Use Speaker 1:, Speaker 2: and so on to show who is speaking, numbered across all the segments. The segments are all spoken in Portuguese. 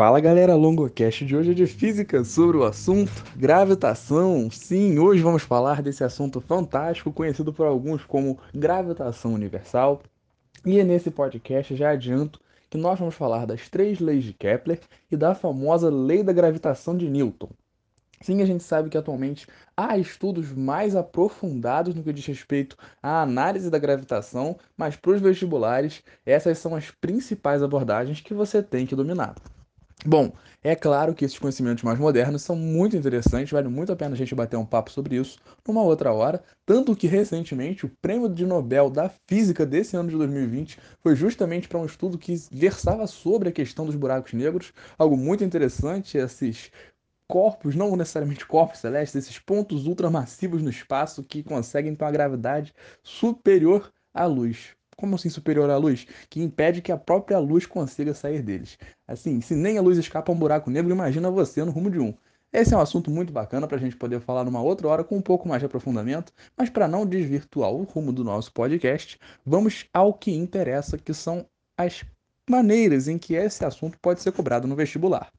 Speaker 1: Fala galera, LongoCast de hoje é de física sobre o assunto gravitação. Sim, hoje vamos falar desse assunto fantástico conhecido por alguns como gravitação universal. E nesse podcast já adianto que nós vamos falar das três leis de Kepler e da famosa lei da gravitação de Newton. Sim, a gente sabe que atualmente há estudos mais aprofundados no que diz respeito à análise da gravitação, mas para os vestibulares, essas são as principais abordagens que você tem que dominar. Bom, é claro que esses conhecimentos mais modernos são muito interessantes, vale muito a pena a gente bater um papo sobre isso numa outra hora. Tanto que recentemente o prêmio de Nobel da Física desse ano de 2020 foi justamente para um estudo que versava sobre a questão dos buracos negros, algo muito interessante, esses corpos, não necessariamente corpos celestes, esses pontos ultramassivos no espaço que conseguem ter uma gravidade superior à luz como assim superior à luz? Que impede que a própria luz consiga sair deles. Assim, se nem a luz escapa a um buraco negro, imagina você no rumo de um. Esse é um assunto muito bacana para a gente poder falar numa outra hora com um pouco mais de aprofundamento, mas para não desvirtuar o rumo do nosso podcast, vamos ao que interessa, que são as maneiras em que esse assunto pode ser cobrado no vestibular.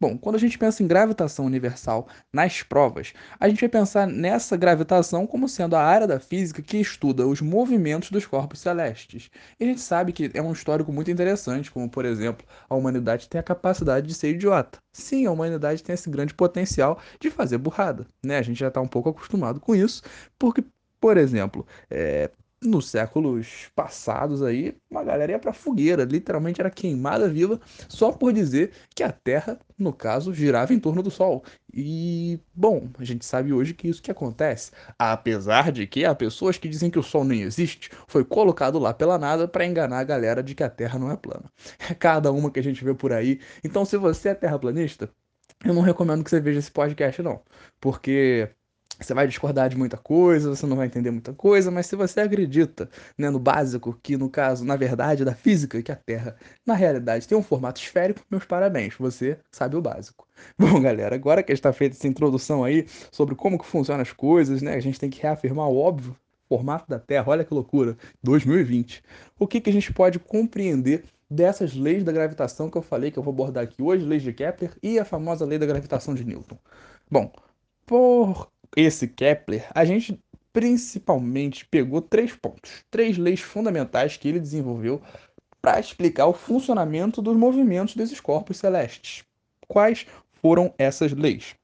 Speaker 1: Bom, quando a gente pensa em gravitação universal nas provas, a gente vai pensar nessa gravitação como sendo a área da física que estuda os movimentos dos corpos celestes. E a gente sabe que é um histórico muito interessante, como por exemplo, a humanidade tem a capacidade de ser idiota. Sim, a humanidade tem esse grande potencial de fazer burrada, né? A gente já está um pouco acostumado com isso, porque, por exemplo, é, nos séculos passados aí, uma galera ia pra fogueira, literalmente era queimada viva, só por dizer que a Terra, no caso, girava em torno do Sol. E, bom, a gente sabe hoje que isso que acontece, apesar de que há pessoas que dizem que o Sol nem existe, foi colocado lá pela nada para enganar a galera de que a Terra não é plana. É cada uma que a gente vê por aí. Então, se você é terraplanista, eu não recomendo que você veja esse podcast, não. Porque você vai discordar de muita coisa, você não vai entender muita coisa, mas se você acredita né, no básico, que no caso, na verdade, da física, que a Terra, na realidade, tem um formato esférico, meus parabéns, você sabe o básico. Bom, galera, agora que está feita essa introdução aí sobre como que funcionam as coisas, né, a gente tem que reafirmar o óbvio, formato da Terra, olha que loucura, 2020. O que, que a gente pode compreender dessas leis da gravitação que eu falei que eu vou abordar aqui hoje, leis de Kepler e a famosa lei da gravitação de Newton? Bom, por esse Kepler, a gente principalmente pegou três pontos, três leis fundamentais que ele desenvolveu para explicar o funcionamento dos movimentos desses corpos celestes. Quais foram essas leis?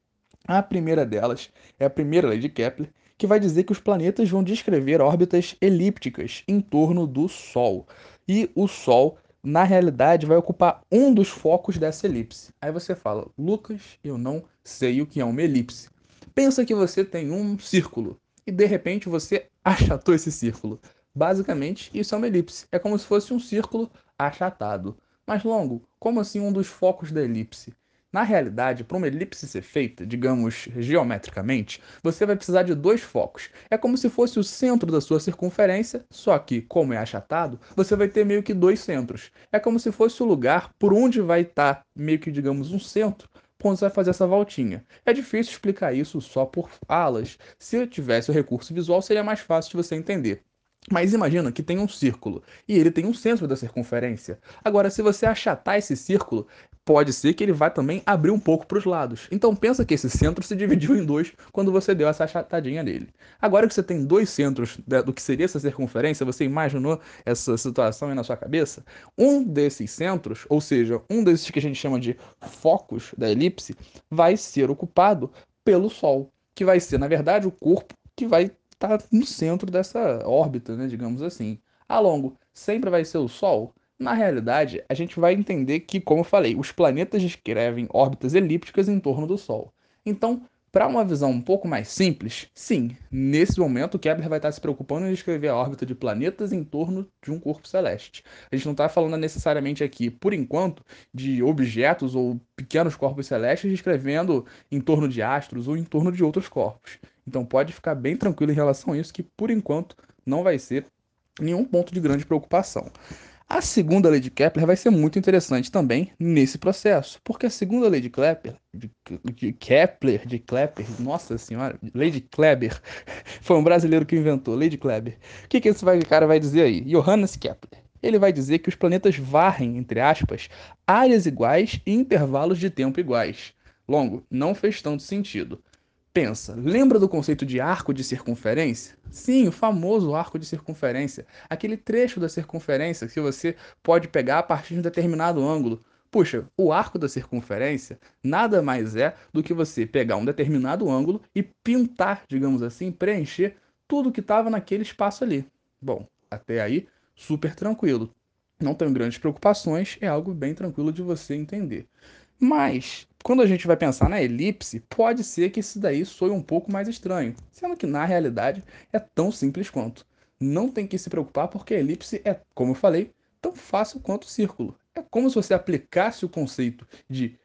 Speaker 1: A primeira delas é a primeira lei de Kepler, que vai dizer que os planetas vão descrever órbitas elípticas em torno do Sol. E o Sol, na realidade, vai ocupar um dos focos dessa elipse. Aí você fala, Lucas, eu não sei o que é uma elipse. Pensa que você tem um círculo e de repente você achatou esse círculo. Basicamente, isso é uma elipse. É como se fosse um círculo achatado. Mas longo, como assim um dos focos da elipse? Na realidade, para uma elipse ser feita, digamos geometricamente, você vai precisar de dois focos. É como se fosse o centro da sua circunferência, só que, como é achatado, você vai ter meio que dois centros. É como se fosse o lugar por onde vai estar, tá, meio que, digamos, um centro quando você vai fazer essa voltinha. É difícil explicar isso só por falas. Se eu tivesse o recurso visual, seria mais fácil de você entender. Mas imagina que tem um círculo e ele tem um centro da circunferência. Agora, se você achatar esse círculo, pode ser que ele vá também abrir um pouco para os lados. Então pensa que esse centro se dividiu em dois quando você deu essa achatadinha nele. Agora que você tem dois centros do que seria essa circunferência, você imaginou essa situação aí na sua cabeça? Um desses centros, ou seja, um desses que a gente chama de focos da elipse, vai ser ocupado pelo Sol, que vai ser, na verdade, o corpo que vai estar tá no centro dessa órbita, né, digamos assim. A longo, sempre vai ser o Sol? Na realidade, a gente vai entender que, como eu falei, os planetas descrevem órbitas elípticas em torno do Sol. Então, para uma visão um pouco mais simples, sim, nesse momento Kepler vai estar se preocupando em descrever a órbita de planetas em torno de um corpo celeste. A gente não está falando necessariamente aqui, por enquanto, de objetos ou pequenos corpos celestes descrevendo em torno de astros ou em torno de outros corpos. Então pode ficar bem tranquilo em relação a isso, que por enquanto não vai ser nenhum ponto de grande preocupação. A segunda lei de Kepler vai ser muito interessante também nesse processo, porque a segunda lei de Kepler, de, de Kepler, de Kepler, nossa senhora, lei de Kleber, foi um brasileiro que inventou, lei de Kleber. O que, que esse cara vai dizer aí? Johannes Kepler. ele vai dizer que os planetas varrem, entre aspas, áreas iguais e intervalos de tempo iguais. Longo, não fez tanto sentido. Pensa, lembra do conceito de arco de circunferência? Sim, o famoso arco de circunferência, aquele trecho da circunferência que você pode pegar a partir de um determinado ângulo. Puxa, o arco da circunferência nada mais é do que você pegar um determinado ângulo e pintar, digamos assim, preencher tudo que estava naquele espaço ali. Bom, até aí, super tranquilo. Não tenho grandes preocupações, é algo bem tranquilo de você entender. Mas, quando a gente vai pensar na elipse, pode ser que isso daí soe um pouco mais estranho, sendo que na realidade é tão simples quanto. Não tem que se preocupar porque a elipse é, como eu falei, tão fácil quanto o círculo. É como se você aplicasse o conceito de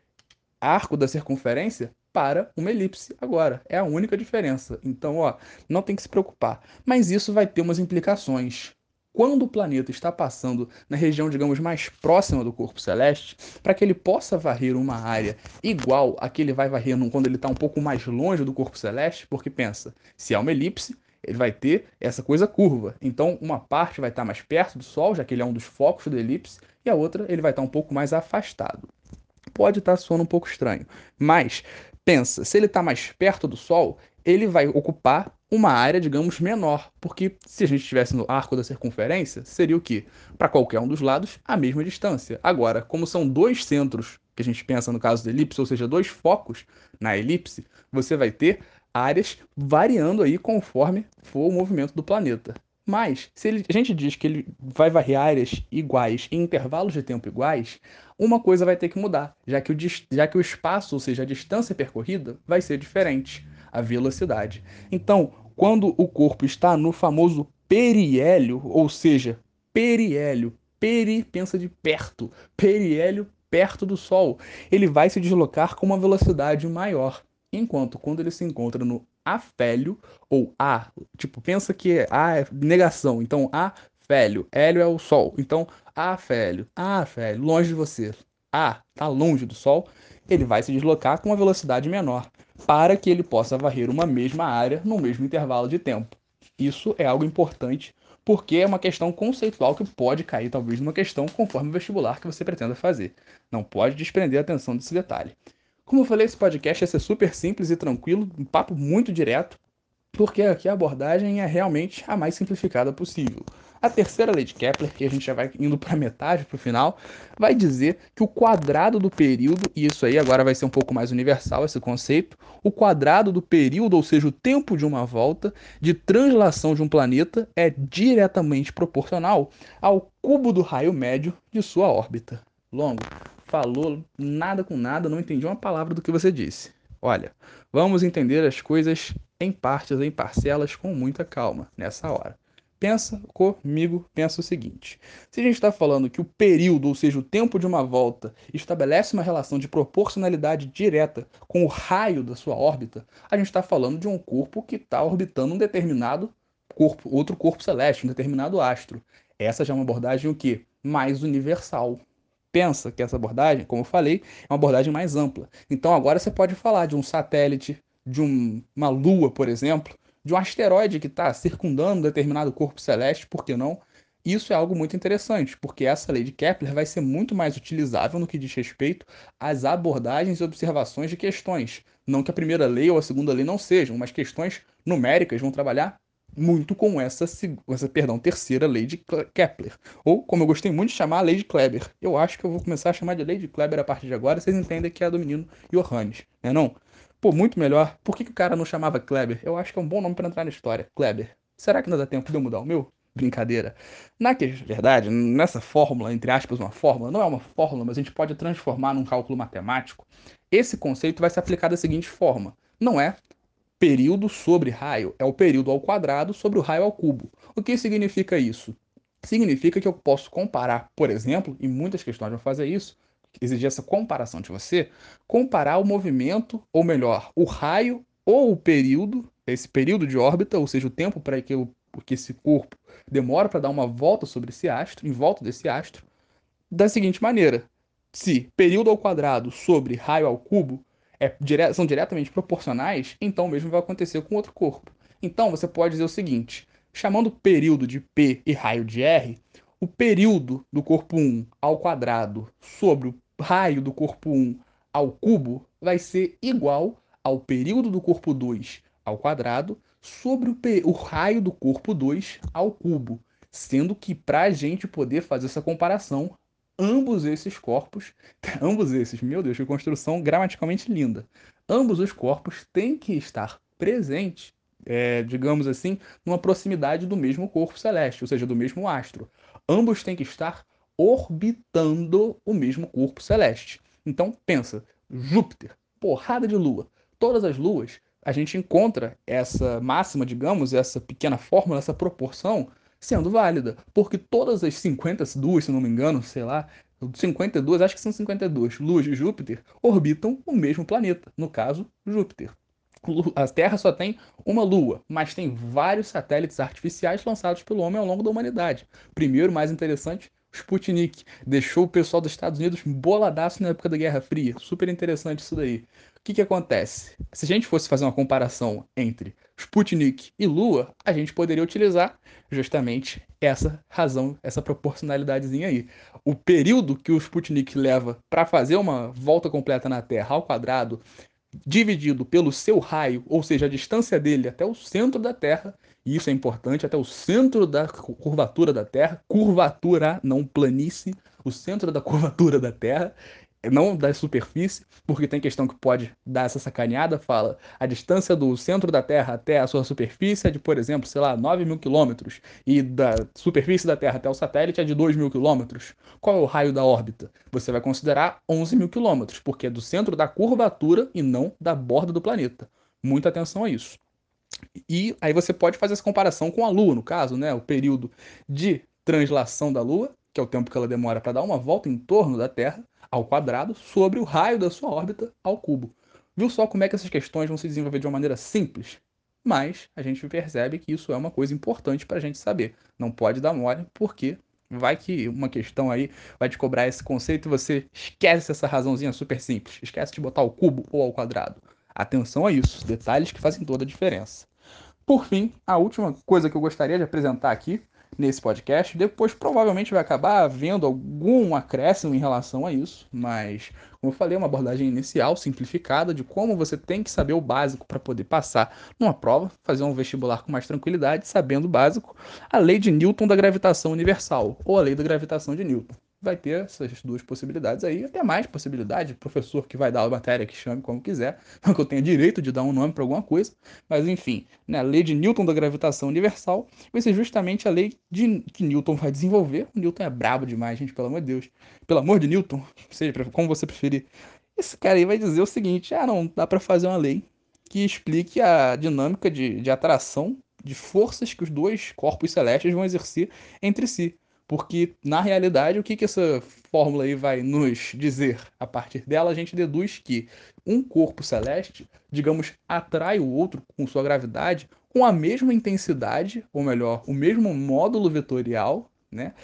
Speaker 1: arco da circunferência para uma elipse agora. É a única diferença. Então, ó, não tem que se preocupar. Mas isso vai ter umas implicações quando o planeta está passando na região, digamos, mais próxima do corpo celeste, para que ele possa varrer uma área igual a que ele vai varrer quando ele está um pouco mais longe do corpo celeste, porque pensa, se é uma elipse, ele vai ter essa coisa curva. Então, uma parte vai estar mais perto do Sol, já que ele é um dos focos da elipse, e a outra ele vai estar um pouco mais afastado. Pode estar soando um pouco estranho, mas pensa, se ele está mais perto do Sol, ele vai ocupar uma área, digamos, menor, porque se a gente estivesse no arco da circunferência, seria o quê? Para qualquer um dos lados, a mesma distância. Agora, como são dois centros que a gente pensa no caso da elipse, ou seja, dois focos na elipse, você vai ter áreas variando aí conforme for o movimento do planeta. Mas, se ele, a gente diz que ele vai varrer áreas iguais em intervalos de tempo iguais, uma coisa vai ter que mudar, já que o, já que o espaço, ou seja, a distância percorrida, vai ser diferente a velocidade. Então, quando o corpo está no famoso periélio, ou seja, periélio, peri pensa de perto, periélio perto do Sol, ele vai se deslocar com uma velocidade maior. Enquanto quando ele se encontra no afélio, ou A, tipo, pensa que A é negação, então afélio, hélio é o Sol, então afélio, afélio, longe de você, A está longe do Sol, ele vai se deslocar com uma velocidade menor para que ele possa varrer uma mesma área no mesmo intervalo de tempo. Isso é algo importante porque é uma questão conceitual que pode cair talvez numa questão conforme o vestibular que você pretenda fazer. Não pode desprender a atenção desse detalhe. Como eu falei, esse podcast ia ser super simples e tranquilo, um papo muito direto, porque aqui a abordagem é realmente a mais simplificada possível. A terceira lei de Kepler, que a gente já vai indo para metade, para o final, vai dizer que o quadrado do período, e isso aí agora vai ser um pouco mais universal esse conceito, o quadrado do período, ou seja, o tempo de uma volta de translação de um planeta, é diretamente proporcional ao cubo do raio médio de sua órbita. Longo, falou nada com nada, não entendi uma palavra do que você disse. Olha, vamos entender as coisas em partes, em parcelas, com muita calma nessa hora. Pensa comigo, pensa o seguinte: se a gente está falando que o período, ou seja, o tempo de uma volta, estabelece uma relação de proporcionalidade direta com o raio da sua órbita, a gente está falando de um corpo que está orbitando um determinado corpo, outro corpo celeste, um determinado astro. Essa já é uma abordagem o quê? Mais universal. Pensa que essa abordagem, como eu falei, é uma abordagem mais ampla. Então agora você pode falar de um satélite, de um, uma lua, por exemplo, de um asteroide que está circundando um determinado corpo celeste, por que não? Isso é algo muito interessante, porque essa lei de Kepler vai ser muito mais utilizável no que diz respeito às abordagens e observações de questões. Não que a primeira lei ou a segunda lei não sejam, mas questões numéricas vão trabalhar muito com essa, essa perdão, terceira lei de Kepler. Ou, como eu gostei muito de chamar, a lei de Kleber. Eu acho que eu vou começar a chamar de lei de Kleber a partir de agora, vocês entendem que é a do menino Johannes, né não? Pô, muito melhor. Por que, que o cara não chamava Kleber? Eu acho que é um bom nome para entrar na história. Kleber. Será que não dá tempo de eu mudar o meu? Brincadeira. Na verdade, nessa fórmula, entre aspas, uma fórmula, não é uma fórmula, mas a gente pode transformar num cálculo matemático. Esse conceito vai se aplicar da seguinte forma: não é período sobre raio, é o período ao quadrado sobre o raio ao cubo. O que significa isso? Significa que eu posso comparar, por exemplo, e muitas questões vão fazer isso, exigir essa comparação de você, comparar o movimento, ou melhor, o raio ou o período, esse período de órbita, ou seja, o tempo para que, que esse corpo demora para dar uma volta sobre esse astro, em volta desse astro, da seguinte maneira: se período ao quadrado sobre raio ao cubo é, dire são diretamente proporcionais, então o mesmo vai acontecer com outro corpo. Então você pode dizer o seguinte: chamando período de P e raio de R, o período do corpo 1 ao quadrado sobre o raio do corpo 1 ao cubo vai ser igual ao período do corpo 2 ao quadrado sobre o, o raio do corpo 2 ao cubo. Sendo que para a gente poder fazer essa comparação, ambos esses corpos, ambos esses, meu Deus, que construção gramaticalmente linda. Ambos os corpos têm que estar presentes, é, digamos assim, numa proximidade do mesmo corpo celeste, ou seja, do mesmo astro. Ambos têm que estar orbitando o mesmo corpo celeste. Então, pensa, Júpiter, porrada de lua. Todas as luas, a gente encontra essa máxima, digamos, essa pequena fórmula, essa proporção sendo válida, porque todas as 52, se não me engano, sei lá, 52, acho que são 52 luas de Júpiter orbitam o mesmo planeta, no caso, Júpiter. A Terra só tem uma lua, mas tem vários satélites artificiais lançados pelo homem ao longo da humanidade. Primeiro, mais interessante, Sputnik deixou o pessoal dos Estados Unidos boladaço na época da Guerra Fria. Super interessante isso daí. O que, que acontece? Se a gente fosse fazer uma comparação entre Sputnik e Lua, a gente poderia utilizar justamente essa razão, essa proporcionalidadezinha aí. O período que o Sputnik leva para fazer uma volta completa na Terra ao quadrado, dividido pelo seu raio, ou seja, a distância dele até o centro da Terra, e isso é importante, até o centro da curvatura da Terra, curvatura, não planície, o centro da curvatura da Terra, não da superfície, porque tem questão que pode dar essa sacaneada, fala a distância do centro da Terra até a sua superfície é de, por exemplo, sei lá, 9 mil quilômetros, e da superfície da Terra até o satélite é de 2 mil quilômetros. Qual é o raio da órbita? Você vai considerar 11 mil quilômetros, porque é do centro da curvatura e não da borda do planeta. Muita atenção a isso. E aí você pode fazer essa comparação com a Lua, no caso, né? O período de translação da Lua, que é o tempo que ela demora para dar uma volta em torno da Terra, ao quadrado, sobre o raio da sua órbita ao cubo. Viu só como é que essas questões vão se desenvolver de uma maneira simples? Mas a gente percebe que isso é uma coisa importante para a gente saber. Não pode dar mole, porque vai que uma questão aí vai te cobrar esse conceito e você esquece essa razãozinha super simples. Esquece de botar o cubo ou ao quadrado. Atenção a isso, detalhes que fazem toda a diferença. Por fim, a última coisa que eu gostaria de apresentar aqui nesse podcast. Depois provavelmente vai acabar havendo algum acréscimo em relação a isso, mas como eu falei, é uma abordagem inicial, simplificada, de como você tem que saber o básico para poder passar numa prova, fazer um vestibular com mais tranquilidade, sabendo o básico, a lei de Newton da gravitação universal, ou a lei da gravitação de Newton vai ter essas duas possibilidades aí, até mais possibilidade, professor que vai dar a matéria que chame como quiser, não que eu tenha direito de dar um nome para alguma coisa, mas enfim, né, a lei de Newton da gravitação universal vai ser justamente a lei de, que Newton vai desenvolver. O Newton é brabo demais, gente, pelo amor de Deus. Pelo amor de Newton, seja como você preferir. Esse cara aí vai dizer o seguinte: ah, não, dá para fazer uma lei que explique a dinâmica de, de atração de forças que os dois corpos celestes vão exercer entre si. Porque, na realidade, o que, que essa fórmula aí vai nos dizer? A partir dela, a gente deduz que um corpo celeste, digamos, atrai o outro com sua gravidade com a mesma intensidade, ou melhor, o mesmo módulo vetorial, né?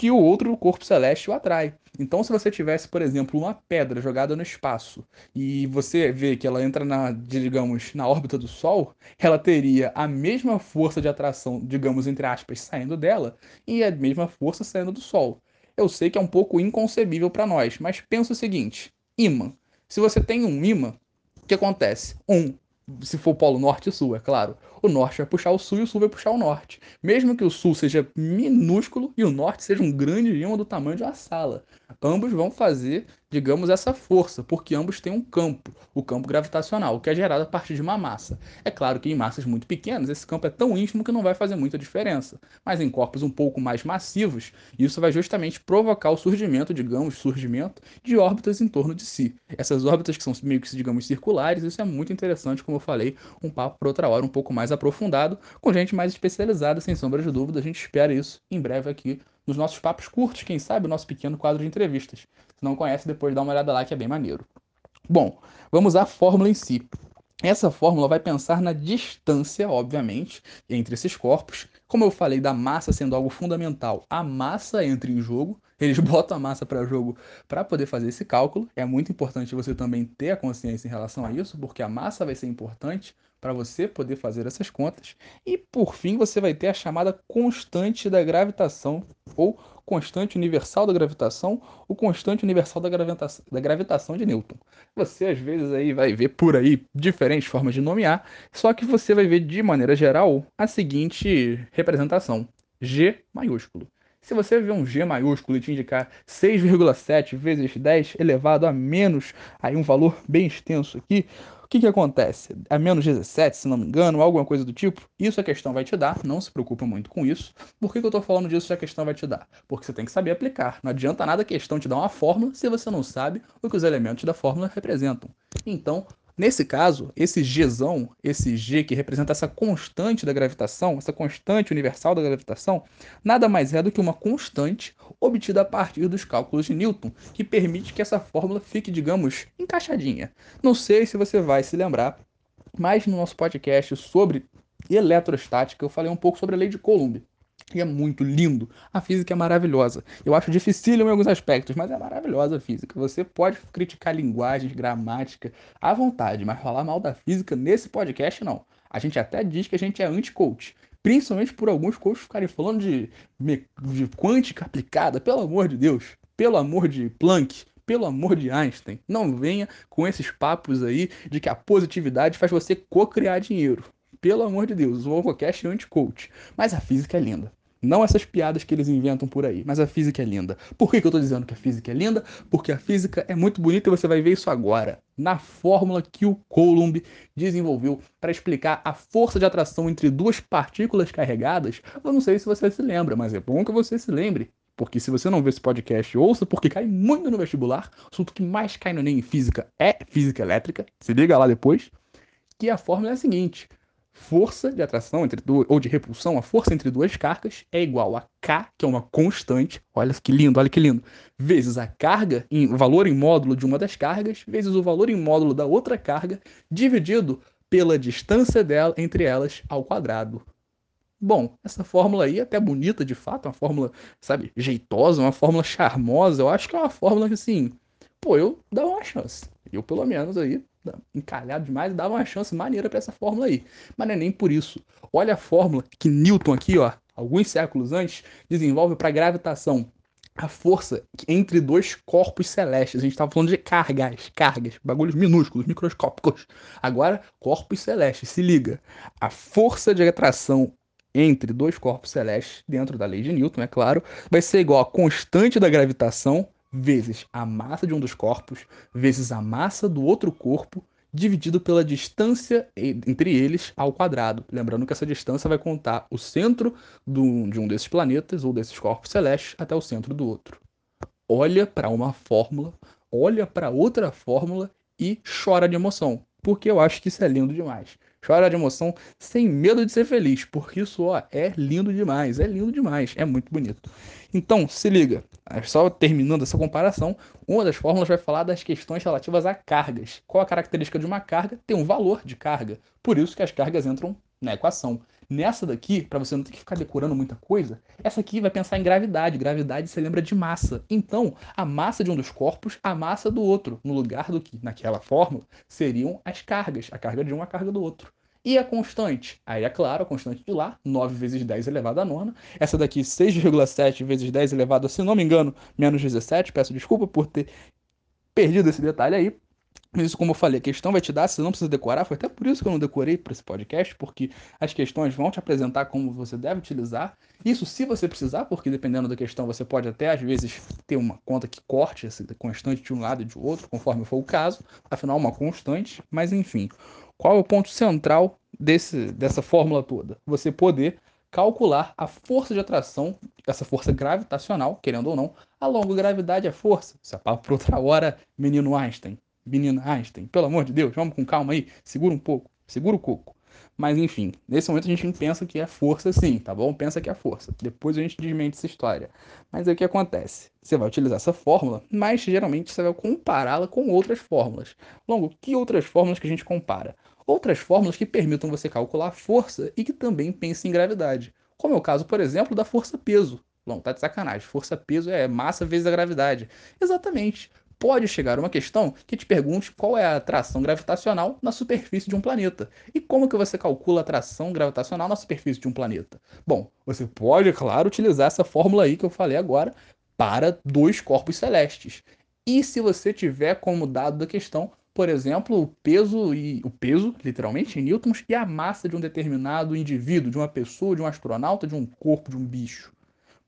Speaker 1: Que o outro corpo celeste o atrai. Então, se você tivesse, por exemplo, uma pedra jogada no espaço e você vê que ela entra na, digamos, na órbita do Sol, ela teria a mesma força de atração, digamos, entre aspas, saindo dela e a mesma força saindo do Sol. Eu sei que é um pouco inconcebível para nós, mas pensa o seguinte: ímã. Se você tem um ímã, o que acontece? Um se for polo norte e sul, é claro. O norte vai puxar o sul e o sul vai puxar o norte. Mesmo que o sul seja minúsculo e o norte seja um grande ímã do tamanho de uma sala. Ambos vão fazer digamos, essa força, porque ambos têm um campo, o campo gravitacional, que é gerado a partir de uma massa. É claro que em massas muito pequenas, esse campo é tão íntimo que não vai fazer muita diferença, mas em corpos um pouco mais massivos, isso vai justamente provocar o surgimento, digamos, surgimento de órbitas em torno de si. Essas órbitas que são meio que, digamos, circulares, isso é muito interessante, como eu falei, um papo para outra hora, um pouco mais aprofundado, com gente mais especializada, sem sombra de dúvida, a gente espera isso em breve aqui nos nossos papos curtos, quem sabe o nosso pequeno quadro de entrevistas. Se não conhece, depois dá uma olhada lá que é bem maneiro. Bom, vamos à fórmula em si. Essa fórmula vai pensar na distância, obviamente, entre esses corpos. Como eu falei da massa sendo algo fundamental, a massa entra em jogo. Eles botam a massa para jogo para poder fazer esse cálculo. É muito importante você também ter a consciência em relação a isso, porque a massa vai ser importante para você poder fazer essas contas. E por fim, você vai ter a chamada constante da gravitação ou constante universal da gravitação, o constante universal da, gravitação, da gravitação de Newton. Você às vezes aí vai ver por aí diferentes formas de nomear, só que você vai ver de maneira geral a seguinte representação: G maiúsculo. Se você ver um G maiúsculo e te indicar 6,7 vezes 10 elevado a menos, aí um valor bem extenso aqui, que, que acontece? A menos 17, se não me engano, alguma coisa do tipo? Isso a questão vai te dar, não se preocupa muito com isso. Por que, que eu estou falando disso se a questão vai te dar? Porque você tem que saber aplicar. Não adianta nada a questão te dar uma fórmula se você não sabe o que os elementos da fórmula representam. Então, Nesse caso, esse Gzão, esse G que representa essa constante da gravitação, essa constante universal da gravitação, nada mais é do que uma constante obtida a partir dos cálculos de Newton, que permite que essa fórmula fique, digamos, encaixadinha. Não sei se você vai se lembrar, mas no nosso podcast sobre eletrostática eu falei um pouco sobre a lei de Coulomb. E é muito lindo. A física é maravilhosa. Eu acho dificílimo em alguns aspectos, mas é maravilhosa a física. Você pode criticar linguagens, gramática, à vontade, mas falar mal da física nesse podcast, não. A gente até diz que a gente é anti-coach. Principalmente por alguns coaches ficarem falando de, de quântica aplicada. Pelo amor de Deus. Pelo amor de Planck. Pelo amor de Einstein. Não venha com esses papos aí de que a positividade faz você co-criar dinheiro. Pelo amor de Deus, o Ovocast é anti-coach. Mas a física é linda. Não essas piadas que eles inventam por aí, mas a física é linda. Por que, que eu estou dizendo que a física é linda? Porque a física é muito bonita e você vai ver isso agora, na fórmula que o Coulomb desenvolveu para explicar a força de atração entre duas partículas carregadas. Eu não sei se você se lembra, mas é bom que você se lembre. Porque se você não vê esse podcast, ouça, porque cai muito no vestibular. O assunto que mais cai no Enem em física é física elétrica. Se liga lá depois. Que a fórmula é a seguinte: força de atração entre duas, ou de repulsão, a força entre duas cargas é igual a K, que é uma constante, olha que lindo, olha que lindo, vezes a carga, em, o valor em módulo de uma das cargas, vezes o valor em módulo da outra carga, dividido pela distância dela entre elas ao quadrado. Bom, essa fórmula aí é até bonita de fato, uma fórmula, sabe, jeitosa, uma fórmula charmosa. Eu acho que é uma fórmula que, assim, pô, eu dava uma chance. Eu, pelo menos, aí, encalhado demais, dava uma chance maneira para essa fórmula aí. Mas não é nem por isso. Olha a fórmula que Newton aqui, ó, alguns séculos antes, desenvolve para gravitação. A força entre dois corpos celestes. A gente estava falando de cargas, cargas, bagulhos minúsculos, microscópicos. Agora, corpos celestes. Se liga. A força de atração entre dois corpos celestes, dentro da lei de Newton, é claro, vai ser igual a constante da gravitação vezes a massa de um dos corpos, vezes a massa do outro corpo, dividido pela distância entre eles ao quadrado. Lembrando que essa distância vai contar o centro do, de um desses planetas ou desses corpos celestes até o centro do outro. Olha para uma fórmula, olha para outra fórmula e chora de emoção, porque eu acho que isso é lindo demais. Chora de emoção sem medo de ser feliz, porque isso ó, é lindo demais, é lindo demais, é muito bonito. Então, se liga, é só terminando essa comparação, uma das fórmulas vai falar das questões relativas a cargas. Qual a característica de uma carga? Tem um valor de carga. Por isso que as cargas entram na equação. Nessa daqui, para você não ter que ficar decorando muita coisa, essa aqui vai pensar em gravidade. Gravidade se lembra de massa. Então, a massa de um dos corpos, a massa do outro, no lugar do que naquela fórmula seriam as cargas, a carga de um, a carga do outro. E a constante? Aí é claro, a constante de lá, 9 vezes 10 elevado a nona. Essa daqui, 6,7 vezes 10 elevado a, se não me engano, menos 17. Peço desculpa por ter perdido esse detalhe aí. Isso, como eu falei, a questão vai te dar, você não precisa decorar. Foi até por isso que eu não decorei para esse podcast, porque as questões vão te apresentar como você deve utilizar. Isso se você precisar, porque dependendo da questão, você pode até, às vezes, ter uma conta que corte essa constante de um lado e de outro, conforme for o caso. Afinal, uma constante. Mas, enfim, qual é o ponto central desse, dessa fórmula toda? Você poder calcular a força de atração, essa força gravitacional, querendo ou não, a longa gravidade é força. Isso é papo para outra hora, menino Einstein menina Einstein, pelo amor de Deus, vamos com calma aí, segura um pouco, segura o coco. Mas enfim, nesse momento a gente pensa que é força sim, tá bom? Pensa que é força. Depois a gente desmente essa história. Mas aí o que acontece? Você vai utilizar essa fórmula, mas geralmente você vai compará-la com outras fórmulas. Longo, que outras fórmulas que a gente compara? Outras fórmulas que permitam você calcular força e que também pensem em gravidade. Como é o caso, por exemplo, da força-peso. Bom, tá de sacanagem. Força-peso é massa vezes a gravidade. Exatamente. Pode chegar uma questão que te pergunte qual é a atração gravitacional na superfície de um planeta. E como que você calcula a atração gravitacional na superfície de um planeta? Bom, você pode, claro, utilizar essa fórmula aí que eu falei agora para dois corpos celestes. E se você tiver como dado da questão, por exemplo, o peso e o peso, literalmente em newtons, e a massa de um determinado indivíduo, de uma pessoa, de um astronauta, de um corpo, de um bicho.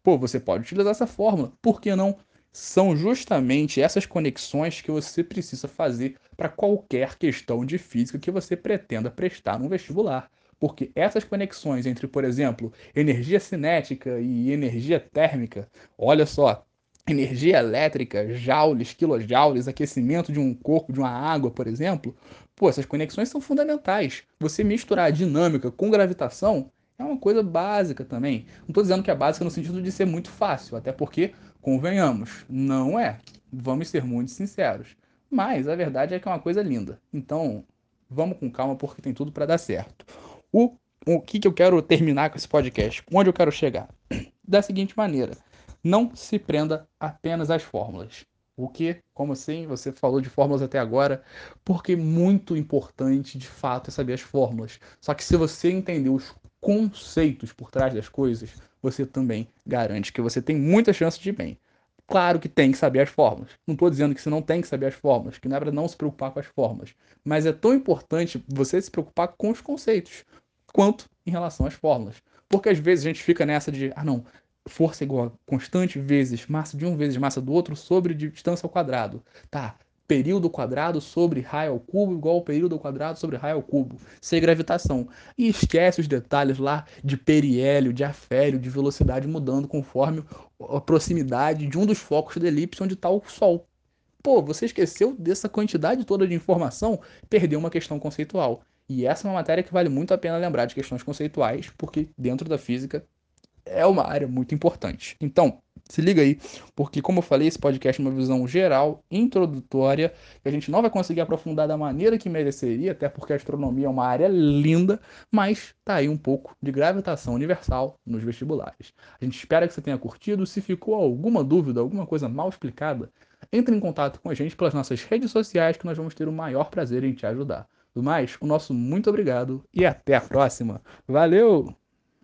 Speaker 1: Pô, você pode utilizar essa fórmula. Por que não? São justamente essas conexões que você precisa fazer para qualquer questão de física que você pretenda prestar no vestibular. Porque essas conexões entre, por exemplo, energia cinética e energia térmica, olha só, energia elétrica, joules, quilojoules, aquecimento de um corpo, de uma água, por exemplo, pô, essas conexões são fundamentais. Você misturar a dinâmica com gravitação é uma coisa básica também. Não estou dizendo que é básica no sentido de ser muito fácil, até porque, convenhamos, não é. Vamos ser muito sinceros. Mas a verdade é que é uma coisa linda. Então, vamos com calma porque tem tudo para dar certo. O, o que, que eu quero terminar com esse podcast? Onde eu quero chegar? Da seguinte maneira: não se prenda apenas às fórmulas. O que, como assim, você falou de fórmulas até agora, porque muito importante de fato é saber as fórmulas. Só que se você entender os conceitos por trás das coisas, você também garante que você tem muita chance de ir bem. Claro que tem que saber as fórmulas. Não estou dizendo que você não tem que saber as fórmulas, que não é para não se preocupar com as fórmulas. Mas é tão importante você se preocupar com os conceitos quanto em relação às fórmulas. Porque às vezes a gente fica nessa de, ah não, força igual a constante vezes massa de um vezes massa do outro sobre distância ao quadrado. Tá, período quadrado sobre raio ao cubo igual ao período quadrado sobre raio ao cubo, sem gravitação. E esquece os detalhes lá de periélio, de afélio, de velocidade mudando conforme a proximidade de um dos focos da elipse onde está o Sol. Pô, você esqueceu dessa quantidade toda de informação, perdeu uma questão conceitual. E essa é uma matéria que vale muito a pena lembrar de questões conceituais, porque dentro da física é uma área muito importante. Então, se liga aí, porque como eu falei, esse podcast é uma visão geral, introdutória, que a gente não vai conseguir aprofundar da maneira que mereceria, até porque a astronomia é uma área linda, mas tá aí um pouco de gravitação universal nos vestibulares. A gente espera que você tenha curtido. Se ficou alguma dúvida, alguma coisa mal explicada, entre em contato com a gente pelas nossas redes sociais que nós vamos ter o maior prazer em te ajudar. Do mais, o nosso muito obrigado e até a próxima. Valeu!